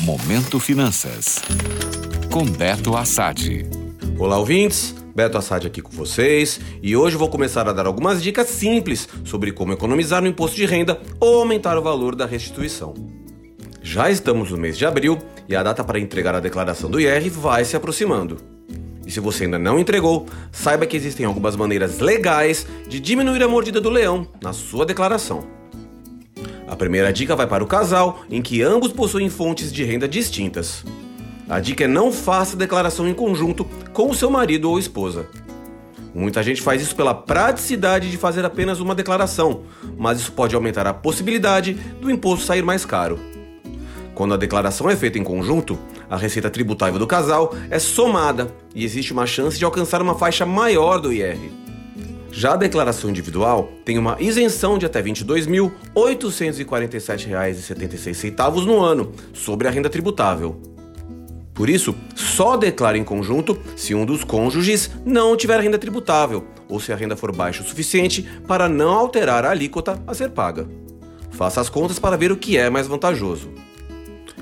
Momento Finanças. Com Beto Assad. Olá, ouvintes. Beto Assad aqui com vocês e hoje vou começar a dar algumas dicas simples sobre como economizar no imposto de renda ou aumentar o valor da restituição. Já estamos no mês de abril e a data para entregar a declaração do IR vai se aproximando. E se você ainda não entregou, saiba que existem algumas maneiras legais de diminuir a mordida do leão na sua declaração. A primeira dica vai para o casal em que ambos possuem fontes de renda distintas. A dica é não faça declaração em conjunto com o seu marido ou esposa. Muita gente faz isso pela praticidade de fazer apenas uma declaração, mas isso pode aumentar a possibilidade do imposto sair mais caro. Quando a declaração é feita em conjunto, a receita tributável do casal é somada e existe uma chance de alcançar uma faixa maior do IR. Já a declaração individual tem uma isenção de até R$ 22.847,76 no ano sobre a renda tributável. Por isso, só declare em conjunto se um dos cônjuges não tiver renda tributável ou se a renda for baixa o suficiente para não alterar a alíquota a ser paga. Faça as contas para ver o que é mais vantajoso.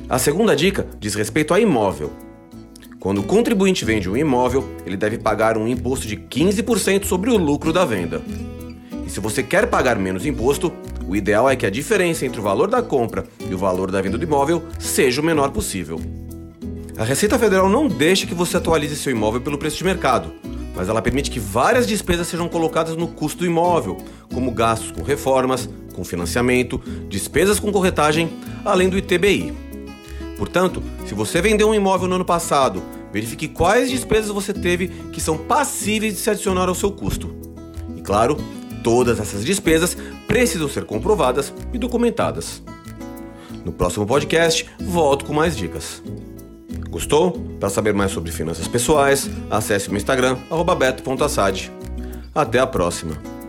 A segunda dica diz respeito a imóvel. Quando o contribuinte vende um imóvel, ele deve pagar um imposto de 15% sobre o lucro da venda. E se você quer pagar menos imposto, o ideal é que a diferença entre o valor da compra e o valor da venda do imóvel seja o menor possível. A Receita Federal não deixa que você atualize seu imóvel pelo preço de mercado, mas ela permite que várias despesas sejam colocadas no custo do imóvel, como gastos com reformas, com financiamento, despesas com corretagem, além do ITBI. Portanto, se você vendeu um imóvel no ano passado, verifique quais despesas você teve que são passíveis de se adicionar ao seu custo. E claro, todas essas despesas precisam ser comprovadas e documentadas. No próximo podcast, volto com mais dicas. Gostou? Para saber mais sobre finanças pessoais, acesse o meu Instagram, beto.assad. Até a próxima!